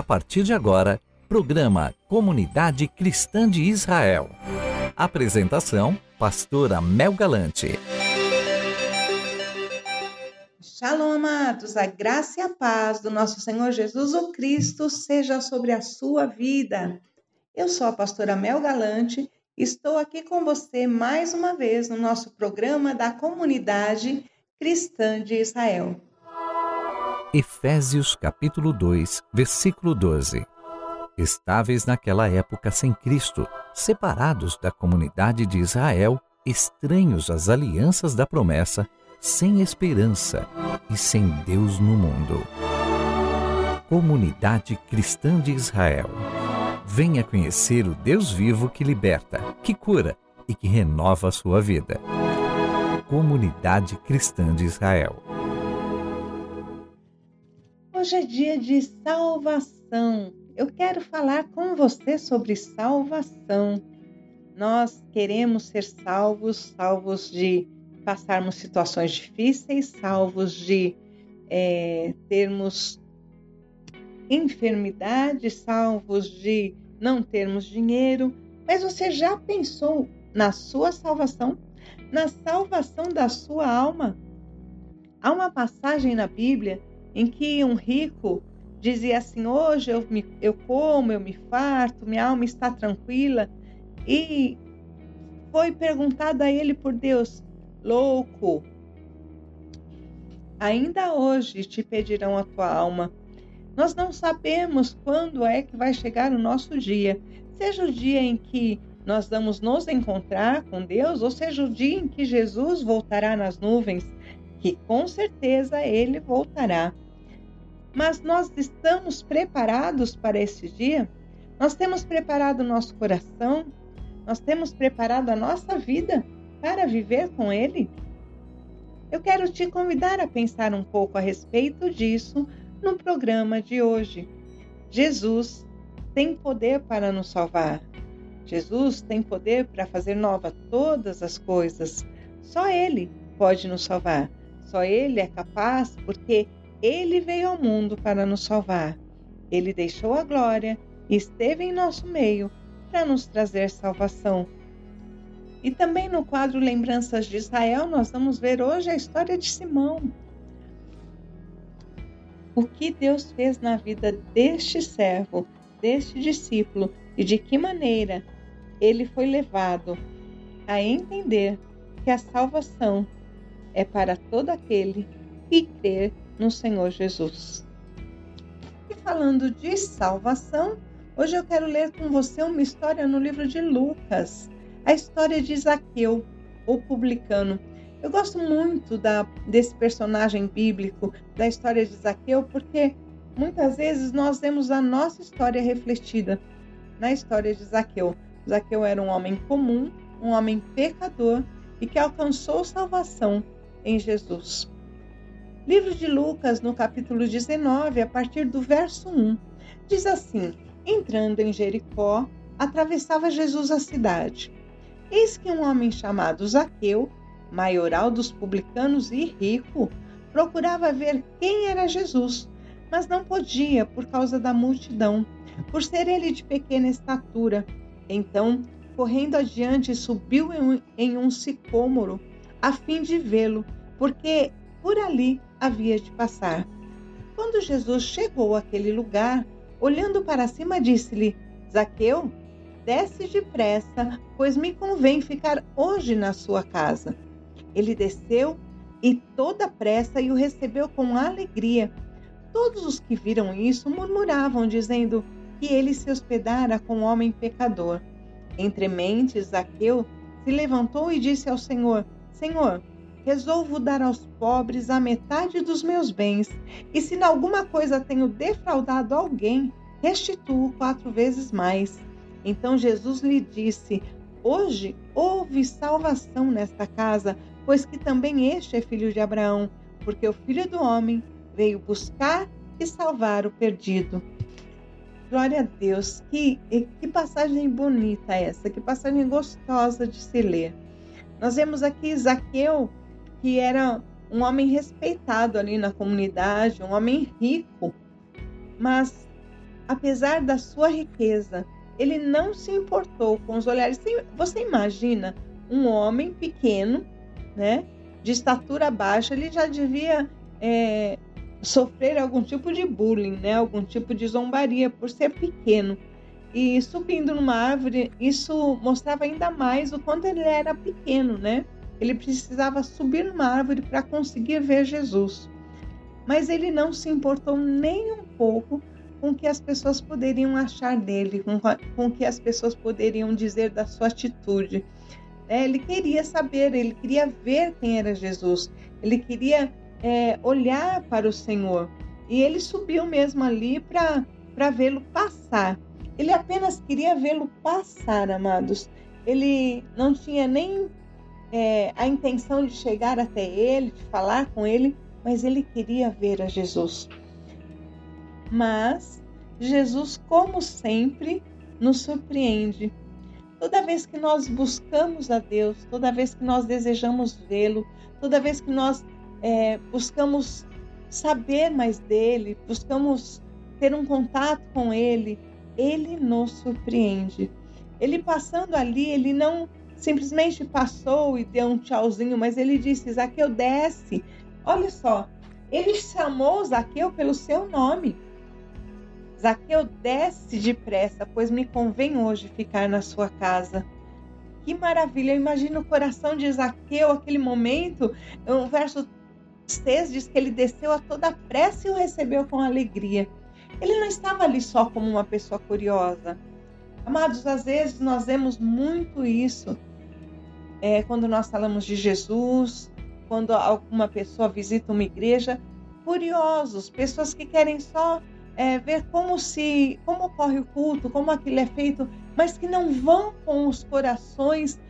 A partir de agora, programa Comunidade Cristã de Israel. Apresentação: Pastora Mel Galante. Shalom, amados, a graça e a paz do nosso Senhor Jesus o Cristo seja sobre a sua vida. Eu sou a pastora Mel Galante, estou aqui com você mais uma vez no nosso programa da Comunidade Cristã de Israel. Efésios capítulo 2, versículo 12. Estáveis naquela época sem Cristo, separados da comunidade de Israel, estranhos às alianças da promessa, sem esperança e sem Deus no mundo. Comunidade Cristã de Israel. Venha conhecer o Deus vivo que liberta, que cura e que renova a sua vida. Comunidade Cristã de Israel. Hoje é dia de salvação. Eu quero falar com você sobre salvação. Nós queremos ser salvos, salvos de passarmos situações difíceis, salvos de é, termos enfermidade, salvos de não termos dinheiro. Mas você já pensou na sua salvação? Na salvação da sua alma? Há uma passagem na Bíblia em que um rico dizia assim: Hoje eu, me, eu como, eu me farto, minha alma está tranquila. E foi perguntado a ele por Deus: Louco, ainda hoje te pedirão a tua alma. Nós não sabemos quando é que vai chegar o nosso dia, seja o dia em que nós vamos nos encontrar com Deus, ou seja o dia em que Jesus voltará nas nuvens que com certeza ele voltará. Mas nós estamos preparados para esse dia? Nós temos preparado o nosso coração? Nós temos preparado a nossa vida para viver com ele? Eu quero te convidar a pensar um pouco a respeito disso no programa de hoje. Jesus tem poder para nos salvar. Jesus tem poder para fazer nova todas as coisas. Só Ele pode nos salvar. Só Ele é capaz, porque Ele veio ao mundo para nos salvar. Ele deixou a glória e esteve em nosso meio para nos trazer salvação. E também no quadro Lembranças de Israel, nós vamos ver hoje a história de Simão. O que Deus fez na vida deste servo, deste discípulo e de que maneira ele foi levado a entender que a salvação é para todo aquele que crer no Senhor Jesus. E falando de salvação, hoje eu quero ler com você uma história no livro de Lucas, a história de Zaqueu, o publicano. Eu gosto muito da, desse personagem bíblico, da história de Zaqueu, porque muitas vezes nós vemos a nossa história refletida na história de Zaqueu. Zaqueu era um homem comum, um homem pecador e que alcançou salvação em Jesus. Livro de Lucas, no capítulo 19, a partir do verso 1, diz assim: Entrando em Jericó, atravessava Jesus a cidade. Eis que um homem chamado Zaqueu, maioral dos publicanos e rico, procurava ver quem era Jesus, mas não podia por causa da multidão, por ser ele de pequena estatura. Então, correndo adiante, subiu em um sicômoro a fim de vê-lo, porque por ali havia de passar. Quando Jesus chegou àquele lugar, olhando para cima, disse-lhe: Zaqueu, desce depressa, pois me convém ficar hoje na sua casa. Ele desceu e toda pressa e o recebeu com alegria. Todos os que viram isso murmuravam, dizendo que ele se hospedara com um homem pecador. Entre mentes, Zaqueu se levantou e disse ao Senhor: Senhor, resolvo dar aos pobres a metade dos meus bens, e se em alguma coisa tenho defraudado alguém, restituo quatro vezes mais. Então Jesus lhe disse: Hoje houve salvação nesta casa, pois que também este é filho de Abraão, porque o filho do homem veio buscar e salvar o perdido. Glória a Deus, que, que passagem bonita essa, que passagem gostosa de se ler. Nós vemos aqui Zaqueu, que era um homem respeitado ali na comunidade, um homem rico, mas apesar da sua riqueza, ele não se importou com os olhares. Você imagina um homem pequeno, né, de estatura baixa, ele já devia é, sofrer algum tipo de bullying, né, algum tipo de zombaria por ser pequeno. E subindo numa árvore, isso mostrava ainda mais o quanto ele era pequeno, né? Ele precisava subir numa árvore para conseguir ver Jesus. Mas ele não se importou nem um pouco com o que as pessoas poderiam achar dele, com, com o que as pessoas poderiam dizer da sua atitude. É, ele queria saber, ele queria ver quem era Jesus, ele queria é, olhar para o Senhor. E ele subiu mesmo ali para vê-lo passar. Ele apenas queria vê-lo passar, amados. Ele não tinha nem é, a intenção de chegar até ele, de falar com ele, mas ele queria ver a Jesus. Mas Jesus, como sempre, nos surpreende. Toda vez que nós buscamos a Deus, toda vez que nós desejamos vê-lo, toda vez que nós é, buscamos saber mais dele, buscamos ter um contato com ele, ele nos surpreende. Ele passando ali, ele não simplesmente passou e deu um tchauzinho, mas ele disse: Zaqueu, desce. Olha só, ele chamou Zaqueu pelo seu nome. Zaqueu, desce depressa, pois me convém hoje ficar na sua casa. Que maravilha! Eu imagino o coração de Zaqueu, aquele momento. O verso 6 diz que ele desceu a toda pressa e o recebeu com alegria. Ele não estava ali só como uma pessoa curiosa. Amados, às vezes nós vemos muito isso é, quando nós falamos de Jesus, quando alguma pessoa visita uma igreja, curiosos, pessoas que querem só é, ver como se, como ocorre o culto, como aquilo é feito, mas que não vão com os corações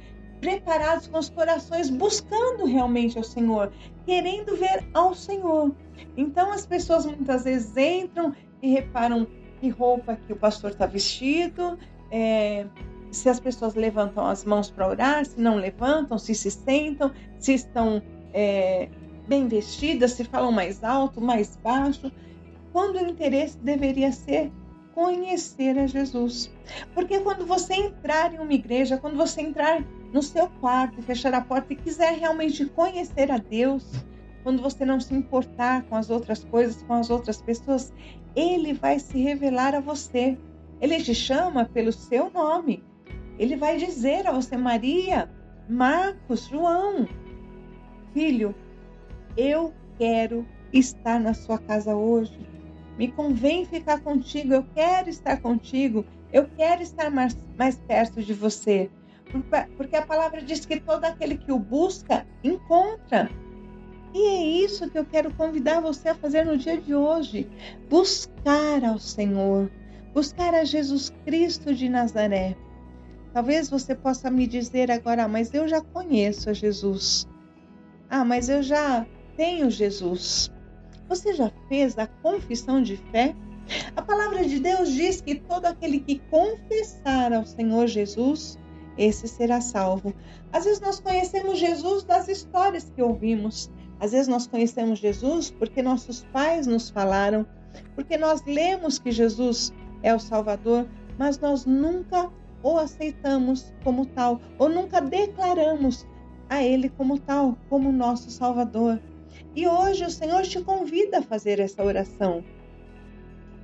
preparados, com os corações buscando realmente ao Senhor, querendo ver ao Senhor. Então as pessoas muitas vezes entram e reparam que roupa que o pastor está vestido, é, se as pessoas levantam as mãos para orar, se não levantam, se se sentam, se estão é, bem vestidas, se falam mais alto, mais baixo, quando o interesse deveria ser conhecer a Jesus. Porque quando você entrar em uma igreja, quando você entrar no seu quarto, fechar a porta e quiser realmente conhecer a Deus, quando você não se importar com as outras coisas, com as outras pessoas, ele vai se revelar a você. Ele te chama pelo seu nome. Ele vai dizer a você, Maria, Marcos, João, filho, eu quero estar na sua casa hoje. Me convém ficar contigo, eu quero estar contigo, eu quero estar mais, mais perto de você. Porque a palavra diz que todo aquele que o busca, encontra. E é isso que eu quero convidar você a fazer no dia de hoje: buscar ao Senhor, buscar a Jesus Cristo de Nazaré. Talvez você possa me dizer agora, mas eu já conheço a Jesus. Ah, mas eu já tenho Jesus. Você já fez a confissão de fé? A palavra de Deus diz que todo aquele que confessar ao Senhor Jesus, esse será salvo. Às vezes nós conhecemos Jesus das histórias que ouvimos, às vezes nós conhecemos Jesus porque nossos pais nos falaram, porque nós lemos que Jesus é o Salvador, mas nós nunca o aceitamos como tal, ou nunca declaramos a Ele como tal, como nosso Salvador. E hoje o Senhor te convida a fazer essa oração,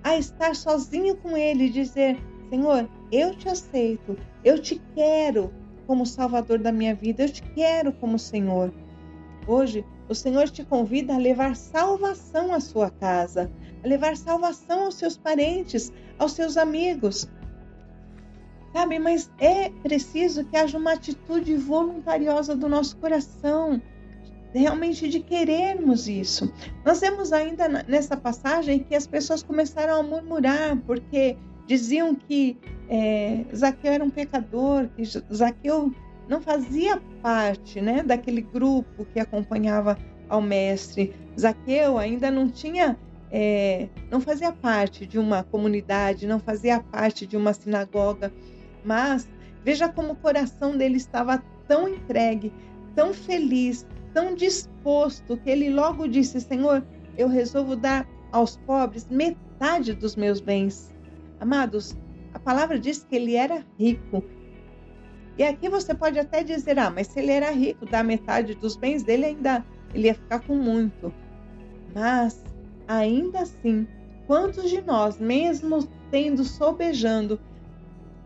a estar sozinho com Ele e dizer: Senhor, eu te aceito, eu te quero como Salvador da minha vida, eu te quero como Senhor. Hoje o Senhor te convida a levar salvação à sua casa, a levar salvação aos seus parentes, aos seus amigos. Sabe, mas é preciso que haja uma atitude voluntariosa do nosso coração, realmente de querermos isso. Nós vemos ainda nessa passagem que as pessoas começaram a murmurar porque diziam que é, Zaqueu era um pecador, que Zaqueu não fazia parte né, daquele grupo que acompanhava ao mestre. Zaqueu ainda não tinha, é, não fazia parte de uma comunidade, não fazia parte de uma sinagoga, mas veja como o coração dele estava tão entregue, tão feliz, tão disposto, que ele logo disse: Senhor, eu resolvo dar aos pobres metade dos meus bens. Amados, a palavra diz que ele era rico. E aqui você pode até dizer: ah, mas se ele era rico, da metade dos bens dele ainda ele ia ficar com muito. Mas, ainda assim, quantos de nós, mesmo tendo sobejando,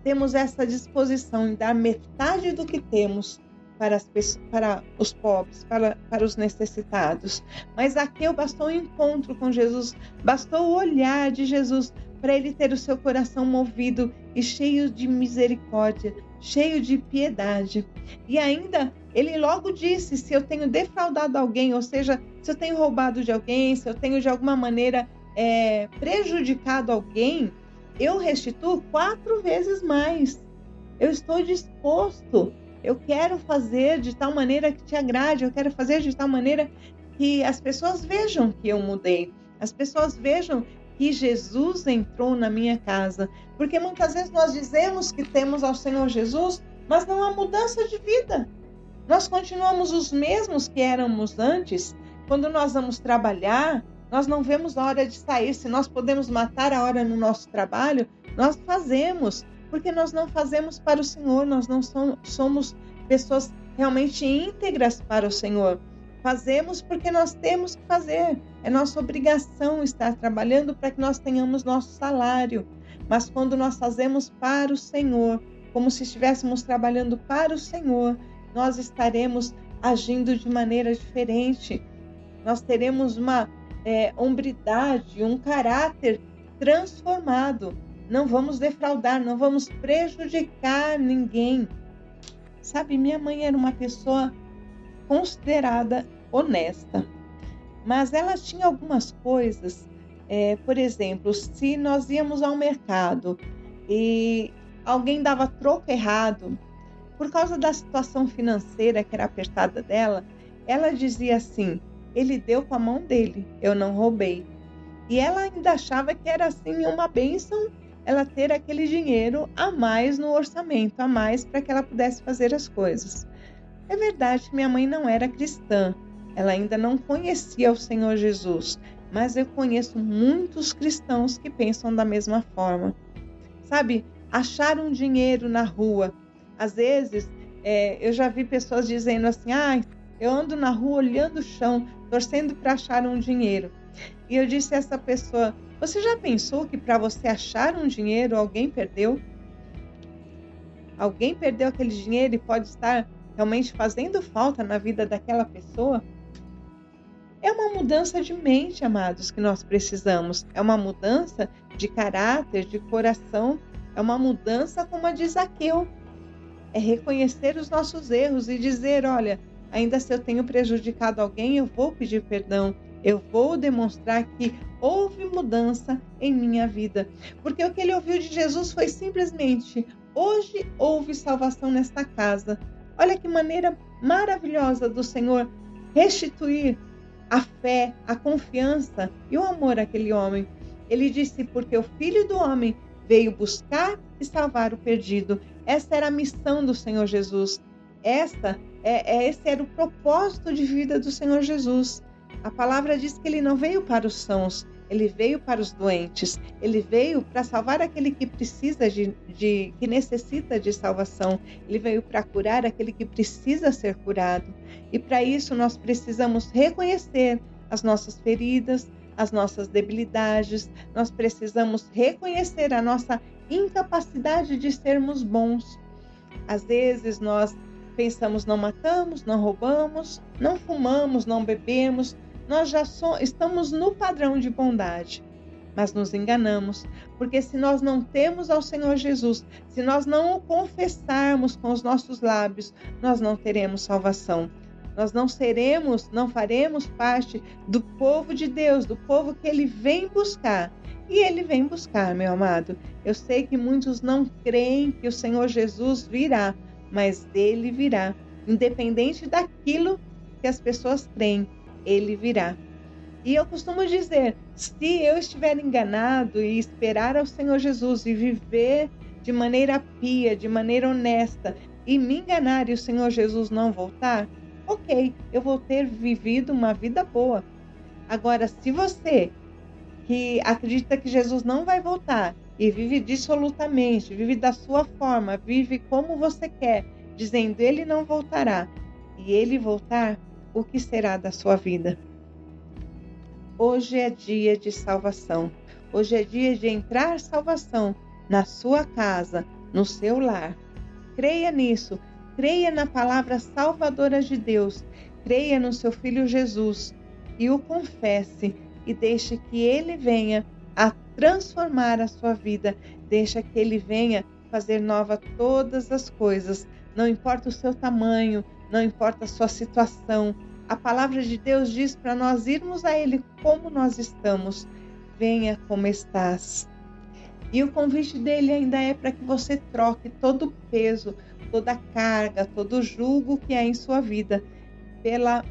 temos essa disposição em dar metade do que temos para, as para os pobres, para, para os necessitados. Mas Zaqueu bastou um encontro com Jesus, bastou o olhar de Jesus para ele ter o seu coração movido e cheio de misericórdia, cheio de piedade. E ainda ele logo disse: se eu tenho defraudado alguém, ou seja, se eu tenho roubado de alguém, se eu tenho de alguma maneira é, prejudicado alguém, eu restituo quatro vezes mais. Eu estou disposto. Eu quero fazer de tal maneira que te agrade. Eu quero fazer de tal maneira que as pessoas vejam que eu mudei. As pessoas vejam que Jesus entrou na minha casa. Porque muitas vezes nós dizemos que temos ao Senhor Jesus, mas não há mudança de vida. Nós continuamos os mesmos que éramos antes. Quando nós vamos trabalhar, nós não vemos a hora de sair. Se nós podemos matar a hora no nosso trabalho, nós fazemos, porque nós não fazemos para o Senhor, nós não somos pessoas realmente íntegras para o Senhor. Fazemos porque nós temos que fazer. É nossa obrigação estar trabalhando para que nós tenhamos nosso salário. Mas quando nós fazemos para o Senhor, como se estivéssemos trabalhando para o Senhor, nós estaremos agindo de maneira diferente. Nós teremos uma é, hombridade, um caráter transformado. Não vamos defraudar, não vamos prejudicar ninguém. Sabe, minha mãe era uma pessoa considerada honesta, mas ela tinha algumas coisas. É, por exemplo, se nós íamos ao mercado e alguém dava troco errado, por causa da situação financeira que era apertada dela, ela dizia assim: ele deu com a mão dele, eu não roubei. E ela ainda achava que era assim uma bênção ela ter aquele dinheiro a mais no orçamento, a mais para que ela pudesse fazer as coisas. É verdade minha mãe não era cristã, ela ainda não conhecia o Senhor Jesus, mas eu conheço muitos cristãos que pensam da mesma forma. Sabe, achar um dinheiro na rua. Às vezes, é, eu já vi pessoas dizendo assim: ah, eu ando na rua olhando o chão, torcendo para achar um dinheiro. E eu disse a essa pessoa: Você já pensou que para você achar um dinheiro alguém perdeu? Alguém perdeu aquele dinheiro e pode estar realmente fazendo falta na vida daquela pessoa? É uma mudança de mente, amados, que nós precisamos. É uma mudança de caráter, de coração. É uma mudança como a de Zaqueu. É reconhecer os nossos erros e dizer: olha, Ainda se eu tenho prejudicado alguém, eu vou pedir perdão. Eu vou demonstrar que houve mudança em minha vida. Porque o que ele ouviu de Jesus foi simplesmente: hoje houve salvação nesta casa. Olha que maneira maravilhosa do Senhor restituir a fé, a confiança e o amor àquele homem. Ele disse: Porque o filho do homem veio buscar e salvar o perdido. Essa era a missão do Senhor Jesus. Esta é, é, esse era o propósito de vida do Senhor Jesus. A palavra diz que ele não veio para os sãos, ele veio para os doentes. Ele veio para salvar aquele que precisa de, de que necessita de salvação. Ele veio para curar aquele que precisa ser curado. E para isso nós precisamos reconhecer as nossas feridas, as nossas debilidades. Nós precisamos reconhecer a nossa incapacidade de sermos bons. Às vezes nós pensamos não matamos, não roubamos, não fumamos, não bebemos, nós já so, estamos no padrão de bondade. Mas nos enganamos, porque se nós não temos ao Senhor Jesus, se nós não o confessarmos com os nossos lábios, nós não teremos salvação. Nós não seremos, não faremos parte do povo de Deus, do povo que ele vem buscar. E ele vem buscar, meu amado. Eu sei que muitos não creem que o Senhor Jesus virá, mas dele virá. Independente daquilo que as pessoas creem, ele virá. E eu costumo dizer: se eu estiver enganado e esperar ao Senhor Jesus e viver de maneira pia, de maneira honesta, e me enganar e o Senhor Jesus não voltar, ok, eu vou ter vivido uma vida boa. Agora, se você que acredita que Jesus não vai voltar e vive dissolutamente, vive da sua forma, vive como você quer, dizendo: Ele não voltará. E ele voltar, o que será da sua vida? Hoje é dia de salvação. Hoje é dia de entrar salvação na sua casa, no seu lar. Creia nisso. Creia na palavra salvadora de Deus. Creia no seu filho Jesus e o confesse e deixe que ele venha a transformar a sua vida. Deixa que ele venha fazer nova todas as coisas. Não importa o seu tamanho, não importa a sua situação. A palavra de Deus diz para nós irmos a ele como nós estamos. Venha como estás. E o convite dele ainda é para que você troque todo o peso, toda a carga, todo o jugo que há em sua vida pela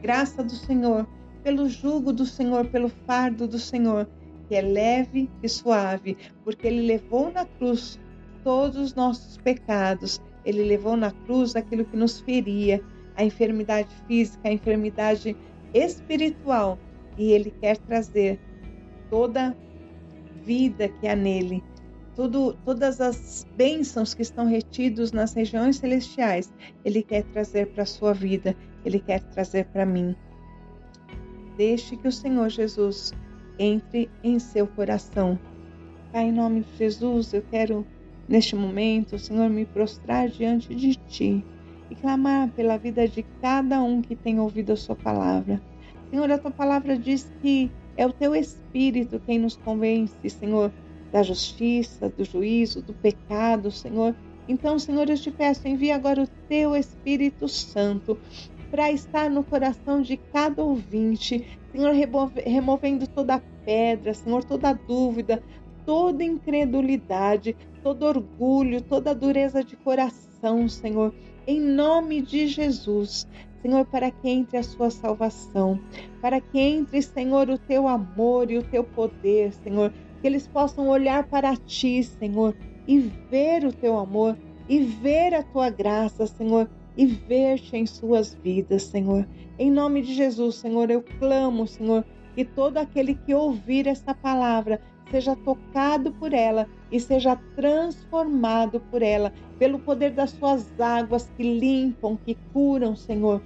graça do Senhor, pelo jugo do Senhor, pelo fardo do Senhor, que é leve e suave, porque Ele levou na cruz todos os nossos pecados, Ele levou na cruz aquilo que nos feria, a enfermidade física, a enfermidade espiritual, e Ele quer trazer toda vida que há nele, tudo, todas as bênçãos que estão retidos nas regiões celestiais, Ele quer trazer para a sua vida, Ele quer trazer para mim. Deixe que o Senhor Jesus entre em seu coração. Pai, em nome de Jesus, eu quero, neste momento, Senhor, me prostrar diante de Ti e clamar pela vida de cada um que tem ouvido a Sua palavra. Senhor, a Tua palavra diz que é o Teu Espírito quem nos convence, Senhor, da justiça, do juízo, do pecado, Senhor. Então, Senhor, eu te peço, envia agora o Teu Espírito Santo para estar no coração de cada ouvinte, Senhor, removendo toda pedra, Senhor, toda dúvida, toda incredulidade, todo orgulho, toda dureza de coração, Senhor, em nome de Jesus. Senhor, para que entre a sua salvação, para que entre, Senhor, o teu amor e o teu poder, Senhor, que eles possam olhar para ti, Senhor, e ver o teu amor, e ver a tua graça, Senhor, e ver-te em suas vidas, Senhor. Em nome de Jesus, Senhor, eu clamo, Senhor, que todo aquele que ouvir essa palavra seja tocado por ela e seja transformado por ela, pelo poder das suas águas que limpam, que curam, Senhor.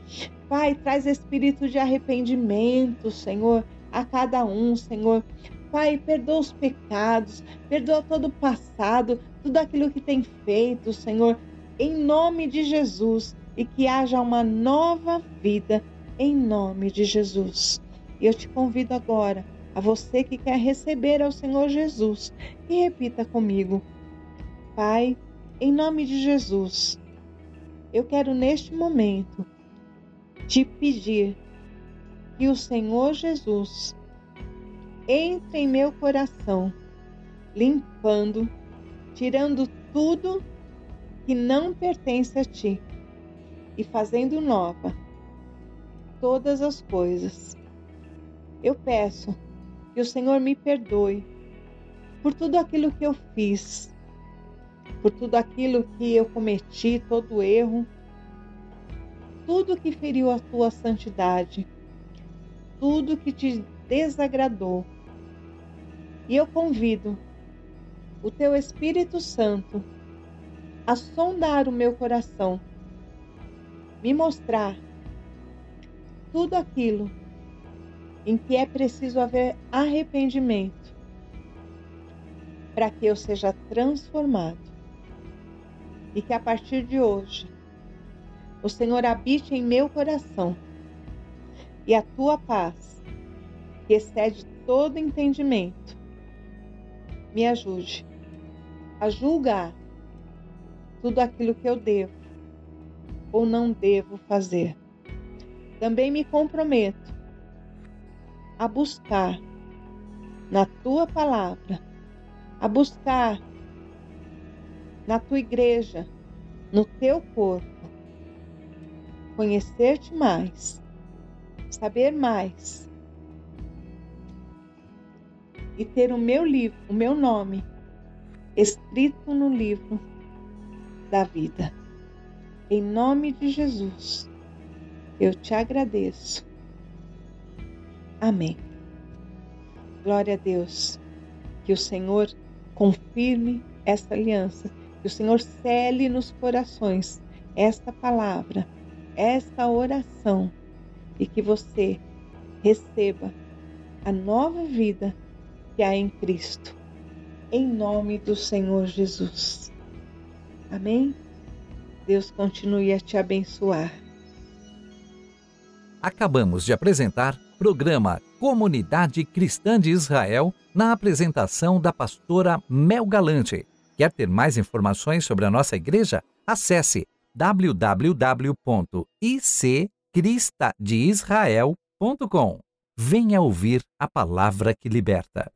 Pai, traz espírito de arrependimento, Senhor, a cada um, Senhor. Pai, perdoa os pecados, perdoa todo o passado, tudo aquilo que tem feito, Senhor, em nome de Jesus, e que haja uma nova vida em nome de Jesus. E eu te convido agora, a você que quer receber ao Senhor Jesus, e repita comigo: Pai, em nome de Jesus, eu quero neste momento te pedir que o Senhor Jesus entre em meu coração, limpando, tirando tudo que não pertence a ti e fazendo nova todas as coisas. Eu peço que o Senhor me perdoe por tudo aquilo que eu fiz, por tudo aquilo que eu cometi, todo erro, tudo que feriu a tua santidade, tudo que te desagradou. E eu convido o teu Espírito Santo a sondar o meu coração me mostrar tudo aquilo em que é preciso haver arrependimento para que eu seja transformado e que a partir de hoje o Senhor habite em meu coração e a tua paz, que excede todo entendimento, me ajude a julgar tudo aquilo que eu devo ou não devo fazer. Também me comprometo a buscar na tua palavra, a buscar na tua igreja, no teu corpo, conhecer-te mais, saber mais e ter o meu livro, o meu nome escrito no livro da vida. Em nome de Jesus, eu te agradeço. Amém. Glória a Deus. Que o Senhor confirme esta aliança, que o Senhor cele nos corações esta palavra, esta oração e que você receba a nova vida que há em Cristo. Em nome do Senhor Jesus. Amém? Deus continue a te abençoar. Acabamos de apresentar programa Comunidade Cristã de Israel na apresentação da pastora Mel Galante. Quer ter mais informações sobre a nossa igreja? Acesse www.iccristadeisrael.com. Venha ouvir a palavra que liberta.